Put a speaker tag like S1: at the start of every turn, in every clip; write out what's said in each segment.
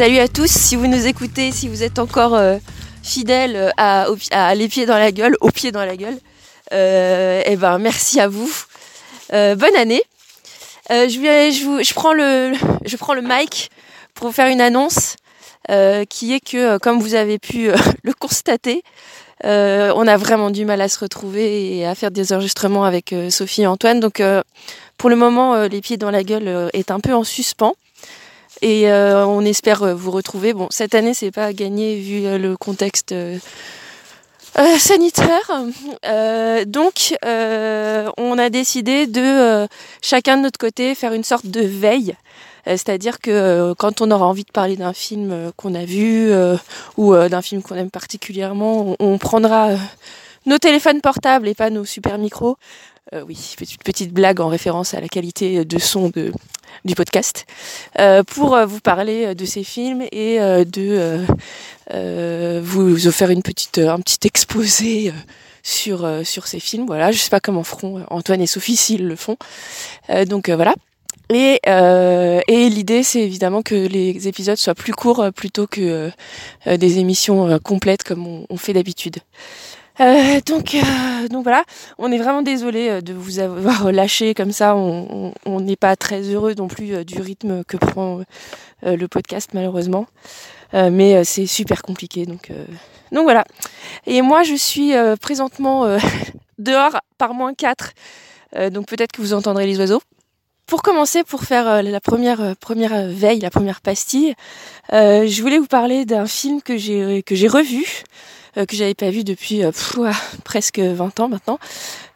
S1: Salut à tous, si vous nous écoutez, si vous êtes encore euh, fidèles à, à, les pieds dans la gueule, aux pieds dans la gueule, euh, eh ben merci à vous. Euh, bonne année. Euh, je, prends le, mic pour faire une annonce euh, qui est que, comme vous avez pu euh, le constater, euh, on a vraiment du mal à se retrouver et à faire des enregistrements avec Sophie et Antoine. Donc pour le moment, les pieds dans la gueule est un peu en suspens. Et on espère vous retrouver. Bon, cette année, c'est pas gagné vu le contexte euh, sanitaire. Euh, donc, euh, on a décidé de euh, chacun de notre côté faire une sorte de veille. Euh, c'est-à-dire que quand on aura envie de parler d'un film qu'on a vu ou d'un film qu'on aime particulièrement, on, prendra nos téléphones portables et pas nos super micros. oui, petite, petite blague en référence à la qualité de son de, du podcast, euh, pour vous parler de ces films et euh, de euh, vous offrir une petite, un petit exposé sur, sur ces films. Voilà, je sais pas comment feront Antoine et Sophie s'ils le font. donc voilà. Et, euh, et l'idée, c'est évidemment que les épisodes soient plus courts plutôt que euh, des émissions complètes comme on fait d'habitude. Euh, donc, euh, donc voilà, on est vraiment désolé euh, de vous avoir lâché comme ça. On n'est pas très heureux non plus du rythme que prend le podcast malheureusement, mais c'est super compliqué. Donc, donc voilà. Et moi, je suis présentement dehors par moins 4 donc peut-être que vous entendrez les oiseaux. Pour commencer, pour faire la première première veille, la première pastille, je voulais vous parler d'un film que j'ai revu que j'avais pas vu depuis euh, pff, presque 20 ans maintenant,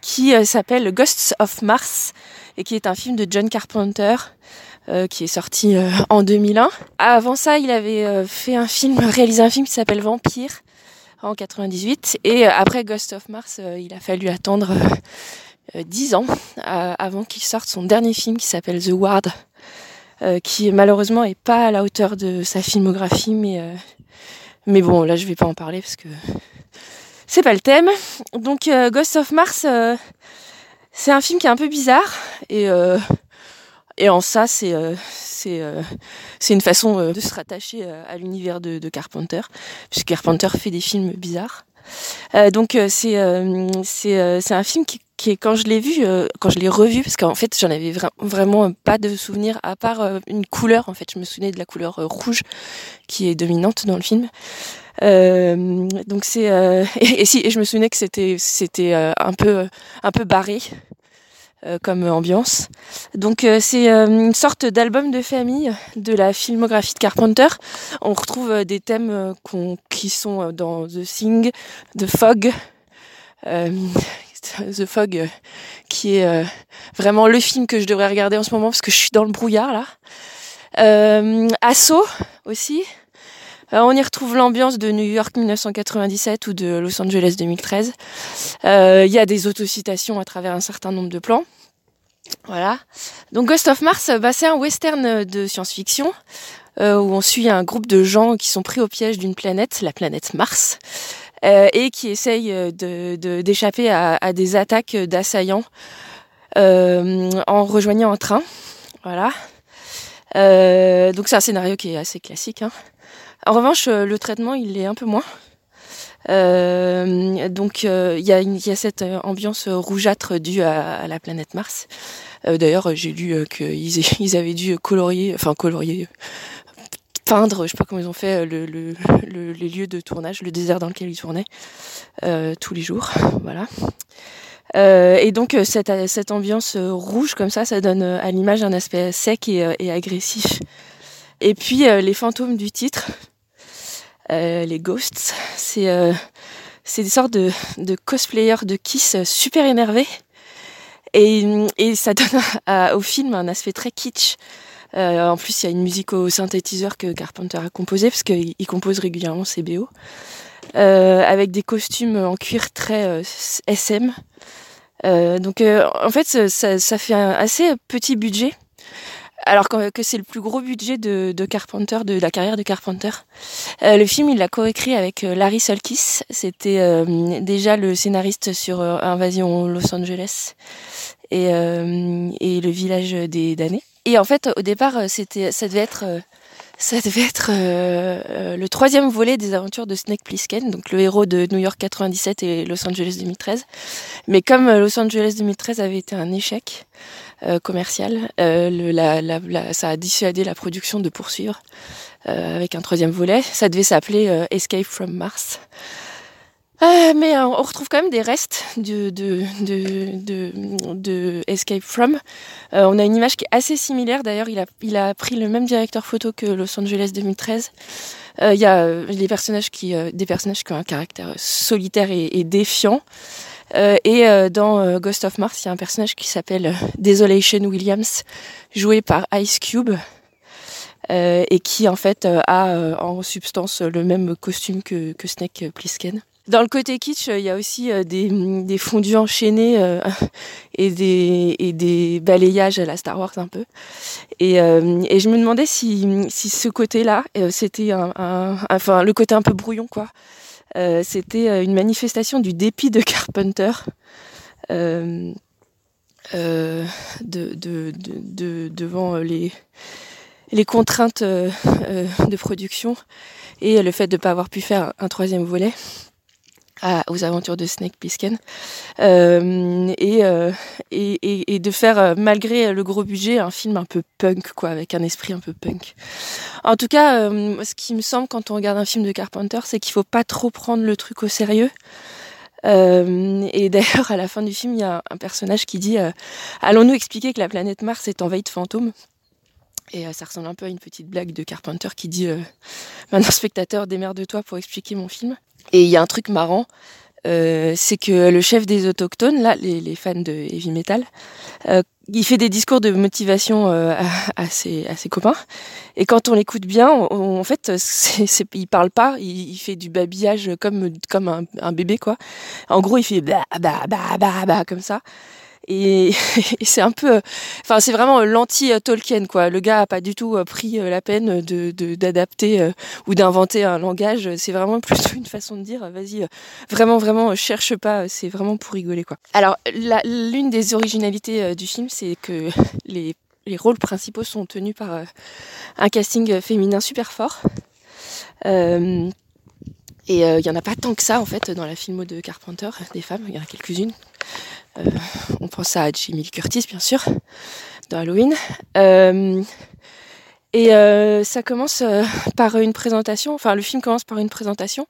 S1: qui euh, s'appelle Ghosts of Mars et qui est un film de John Carpenter. Euh, qui est sorti euh, en 2001. Avant ça, il avait euh, fait un film, réalisé un film qui s'appelle Vampire en 98. Et après Ghost of Mars, il a fallu attendre 10 ans avant qu'il sorte son dernier film qui s'appelle The Ward, qui malheureusement est pas à la hauteur de sa filmographie, mais mais bon, là, je vais pas en parler parce que c'est pas le thème. Donc, euh, Ghost of Mars, euh, c'est un film qui est un peu bizarre et euh, en ça, c'est une façon de se rattacher à l'univers de Carpenter, puisque Carpenter fait des films bizarres. Donc, c'est c'est c'est un film qui est quand je l'ai vu, euh, quand je l'ai revu, parce qu'en fait j'en avais vra vraiment pas de souvenir à part euh, une couleur. En fait, je me souvenais de la couleur euh, rouge qui est dominante dans le film. Euh, donc c'est et, et, si et je me souvenais que c'était c'était un peu un peu barré comme ambiance. Donc c'est une sorte d'album de famille de la filmographie de Carpenter. On retrouve des thèmes qui sont dans The Thing, The Fog. The Fog, euh, qui est euh, vraiment le film que je devrais regarder en ce moment parce que je suis dans le brouillard là. Euh, Assaut aussi. Euh, on y retrouve l'ambiance de New York 1997 ou de Los Angeles 2013. Il euh, y a des autocitations à travers un certain nombre de plans. Voilà. Donc Ghost of Mars, bah, c'est un western de science-fiction euh, où on suit un groupe de gens qui sont pris au piège d'une planète, la planète Mars et qui essaye de, d'échapper à, à, des attaques d'assaillants en rejoignant un train. Voilà. Euh, donc c'est un scénario qui est assez classique. Hein. En revanche, euh, le traitement, il est un peu moins. Euh, donc il y, a cette ambiance rougeâtre due à, la planète Mars. D'ailleurs, j'ai lu qu'ils ils avaient dû colorier, enfin colorier, peindre, je sais pas comment ils ont fait, le, le, le, les lieux de tournage, le désert dans lequel ils tournaient tous les jours. Voilà. Euh, et donc euh, cette, cette ambiance rouge comme ça, ça donne à l'image un aspect sec et, agressif. Et puis euh, les fantômes du titre, euh, les ghosts, c'est des sortes de, de cosplayers de Kiss super énervés. Et, et ça donne au film un aspect très kitsch. Euh, en plus, il y a une musique au synthétiseur que Carpenter a composé, parce qu'il compose régulièrement ses BO, euh, avec des costumes en cuir très euh, SM. Euh, donc, euh, en fait, ça, fait un assez petit budget, alors que c'est le plus gros budget de, Carpenter, de la carrière de Carpenter. Euh, le film, il l'a coécrit avec Larry Sulkis. C'était déjà le scénariste sur Invasion Los Angeles et, et le village des damnés. Et en fait, au départ, c'était, ça devait être, Ça devait être le troisième volet des aventures de Snake Plissken, donc le héros de New York 97 et Los Angeles 2013. Mais comme Los Angeles 2013 avait été un échec commercial, le, ça a dissuadé la production de poursuivre avec un troisième volet. Ça devait s'appeler Escape from Mars. Euh, mais euh, on retrouve quand même des restes de, Escape From. Euh, on a une image qui est assez similaire. D'ailleurs, il a, il a pris le même directeur photo que Los Angeles 2013. Il y a personnages qui, des personnages qui ont un caractère solitaire et, défiant. et dans Ghost of Mars, il y a un personnage qui s'appelle Desolation Williams, joué par Ice Cube. et qui en fait a en substance le même costume que, que Snake Plissken. Dans le côté kitsch, il y a aussi euh, des, des fondus enchaînés euh, et, des, balayages à la Star Wars un peu. Et, euh, je me demandais si, ce côté-là, c'était un, enfin le côté un peu brouillon quoi. c'était une manifestation du dépit de Carpenter. Euh, de, de, de, devant les, les contraintes de production et le fait de ne pas avoir pu faire un troisième volet aux aventures de Snake Plissken. Euh, euh, et, et, et, de faire euh, malgré le gros budget un film un peu punk quoi avec un esprit un peu punk. En tout cas ce qui me semble quand on regarde un film de Carpenter c'est qu'il faut pas trop prendre le truc au sérieux. Et d'ailleurs à la fin du film il y a un personnage qui dit allons-nous expliquer que la planète Mars est envahie de fantômes? Et ça ressemble un peu à une petite blague de Carpenter qui dit Maintenant, spectateur, démerde-toi pour expliquer mon film. Et il y a un truc marrant, euh, c'est que le chef des autochtones, là, les, les fans de heavy metal, euh, il fait des discours de motivation euh, à, ses, à, ses, copains. Et quand on l'écoute bien, en fait, c'est, c'est, il parle pas, il, il, fait du babillage comme, comme un, un, bébé, quoi. En gros, il fait bah, bah, bah, bah, bah, comme ça. Et, c'est un peu, enfin c'est vraiment l'anti-Tolkien quoi. Le gars a pas du tout euh, pris euh, la peine de d'adapter euh, ou d'inventer un langage. C'est vraiment plutôt une façon de dire, vas-y, vraiment vraiment cherche pas. C'est vraiment pour rigoler quoi. Alors l'une des originalités du film, c'est que les les rôles principaux sont tenus par un casting féminin super fort. Euh, et il n'y en a pas tant que ça en fait dans la filmo de Carpenter, des femmes, il y en a quelques-unes. Euh, on pense à Jamie Lee Curtis, bien sûr, dans Halloween. Euh, et euh, ça commence par une présentation, enfin le film commence par une présentation.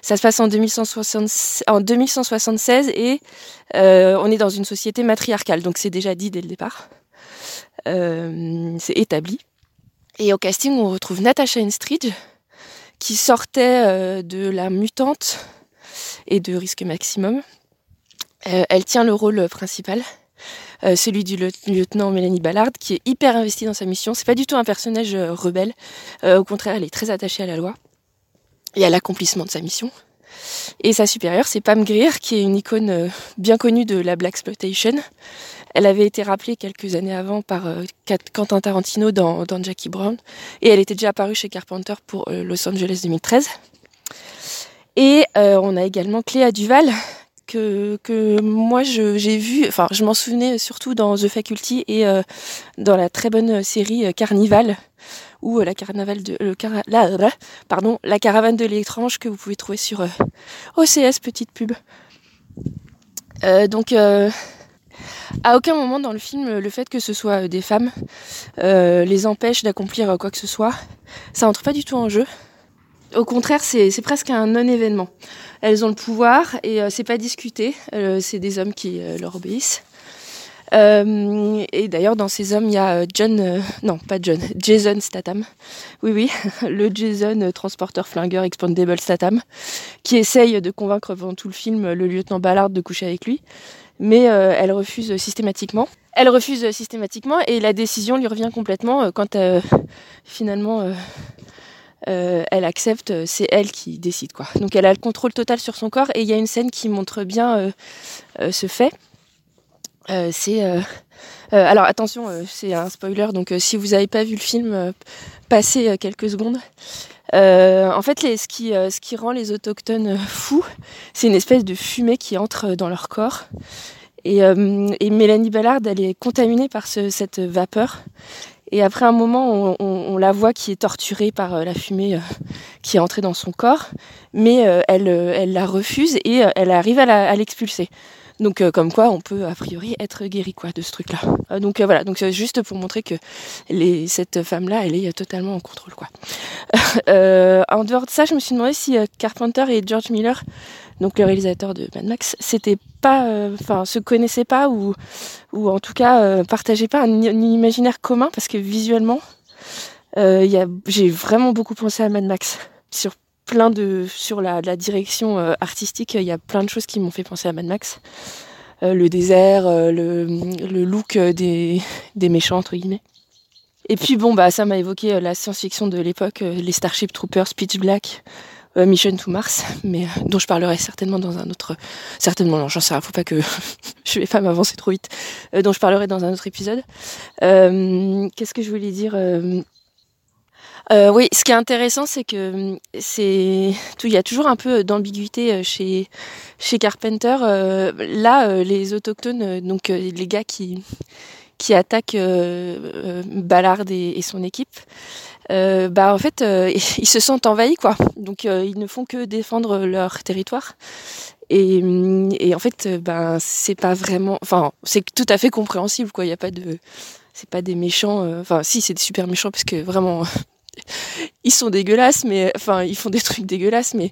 S1: Ça se passe en 2176, en 2176 et on est dans une société matriarcale, donc c'est déjà dit dès le départ. c'est établi. Et au casting, on retrouve Natasha Henstridge, qui sortait de La Mutante et de Risque Maximum, euh, elle tient le rôle principal. Euh, celui du lieutenant Mélanie Ballard, qui est hyper investie dans sa mission. C'est pas du tout un personnage euh, rebelle. au contraire, elle est très attachée à la loi et à l'accomplissement de sa mission. Et sa supérieure, c'est Pam Grier, qui est une icône bien connue de la Black Exploitation. Elle avait été rappelée quelques années avant par Quentin Tarantino dans, dans, Jackie Brown. Et elle était déjà apparue chez Carpenter pour Los Angeles 2013. Et on a également Cléa Duval, que, moi j'ai vu, enfin je m'en souvenais surtout dans The Faculty et euh, dans la très bonne série euh, Carnival ou euh, la carnaval de pardon la caravane de l'étrange que vous pouvez trouver sur OCS petite pub. donc à aucun moment dans le film le fait que ce soit des femmes les empêche d'accomplir quoi que ce soit. Ça entre pas du tout en jeu. Au contraire, c'est presque un non-événement. Elles ont le pouvoir et euh, c'est pas discuté. Euh, c'est des hommes qui euh, leur obéissent. et d'ailleurs, dans ces hommes, il y a John, non, pas John, Jason Statham. Oui, oui, le Jason transporteur flingueur expandable Statham, qui essaye de convaincre pendant tout le film le lieutenant Ballard de coucher avec lui. Mais elle refuse systématiquement. Elle refuse systématiquement et la décision lui revient complètement quand finalement euh, elle accepte, euh, c'est elle qui décide quoi. Donc elle a le contrôle total sur son corps et il y a une scène qui montre bien euh, ce fait. c'est alors attention, c'est un spoiler, donc si vous n'avez pas vu le film, passez quelques secondes. en fait, les, ce, qui, rend les autochtones fous, c'est une espèce de fumée qui entre dans leur corps. Et, Mélanie Ballard, elle est contaminée par ce, cette vapeur. Et après un moment, on, la voit qui est torturée par la fumée qui est entrée dans son corps, mais elle, elle la refuse et elle arrive à l'expulser. Donc euh, comme quoi on peut a priori être guéri quoi de ce truc-là. Euh, donc euh, voilà, donc c'est juste pour montrer que les, cette femme-là, elle est totalement en contrôle quoi. en dehors de ça, je me suis demandé si Carpenter et George Miller, donc le réalisateur de Mad Max, c'était pas, enfin se connaissaient pas ou ou en tout cas partageaient pas un, imaginaire commun parce que visuellement, j'ai vraiment beaucoup pensé à Mad Max plein de sur la, direction euh, artistique, il y a plein de choses qui m'ont fait penser à Mad Max. Euh, le désert, euh, le, look des, des méchants entre guillemets. Et puis bon bah ça m'a évoqué la science-fiction de l'époque, les Starship Troopers, Pitch Black, Mission to Mars, mais dont je parlerai certainement dans un autre, certainement non, j'en sais rien, faut pas que je vais pas m'avancer trop vite, dont je parlerai dans un autre épisode. Qu'est-ce que je voulais dire euh, oui, ce qui est intéressant, c'est que hum, c'est il y a toujours un peu d'ambiguïté euh, chez chez Carpenter. Euh, là, les autochtones, donc les gars qui qui attaquent Ballard et, son équipe, bah en fait, ils se sentent envahis quoi. Donc ils ne font que défendre leur territoire. Et, hum, et en fait, ben c'est pas vraiment, enfin c'est tout à fait compréhensible quoi. Il y a pas de, c'est pas des méchants. Enfin si, c'est des super méchants parce que vraiment ils sont dégueulasses, mais enfin, ils font des trucs dégueulasses, mais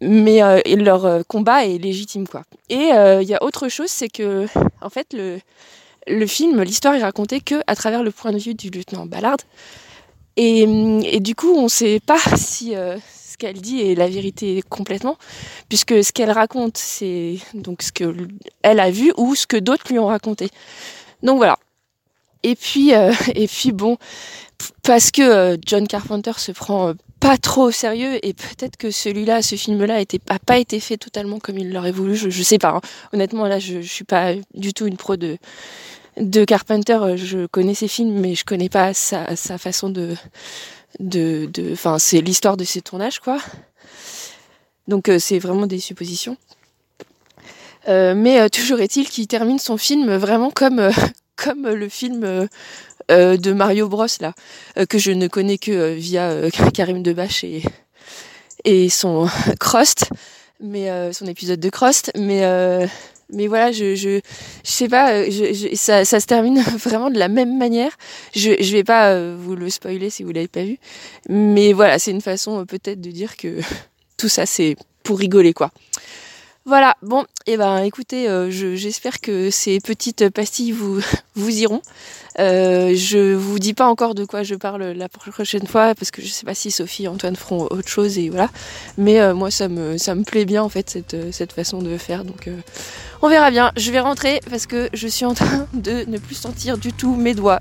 S1: mais euh, leur euh, combat est légitime quoi. Et euh, il y a autre chose, c'est que en fait le le film, l'histoire est racontée que à travers le point de vue du lieutenant Ballard. Et, du coup, on ne sait pas si ce qu'elle dit est la vérité complètement, puisque ce qu'elle raconte, c'est donc ce que elle a vu ou ce que d'autres lui ont raconté. Donc voilà. Et puis, et puis bon, parce que euh, John Carpenter se prend euh, pas trop au sérieux et peut-être que celui-là, ce film-là, n'a pas été fait totalement comme il l'aurait voulu. Je, sais pas. Hein. Honnêtement, là, je, je suis pas du tout une pro de de Carpenter. Je connais ses films, mais je connais pas sa, sa façon de de Enfin, c'est l'histoire de ses tournages, quoi. Donc, euh, c'est vraiment des suppositions. mais toujours est-il qu'il termine son film vraiment comme comme le film euh, de Mario Bros là, euh, que je ne connais que euh, via Karim Debache et, et son Crost, mais son épisode de Crost, mais mais voilà, je, je, je sais pas, je, ça, ça se termine vraiment de la même manière. Je, je vais pas vous le spoiler si vous l'avez pas vu, mais voilà, c'est une façon peut-être de dire que tout ça c'est pour rigoler quoi. Voilà, bon, et eh ben écoutez, euh, j'espère que ces petites pastilles vous, iront. Euh, je vous dis pas encore de quoi je parle la prochaine fois parce que je sais pas si Sophie et Antoine feront autre chose et voilà. Mais euh, moi ça me plaît bien en fait cette, cette façon de faire donc euh, on verra bien. Je vais rentrer parce que je suis en train de ne plus sentir du tout mes doigts.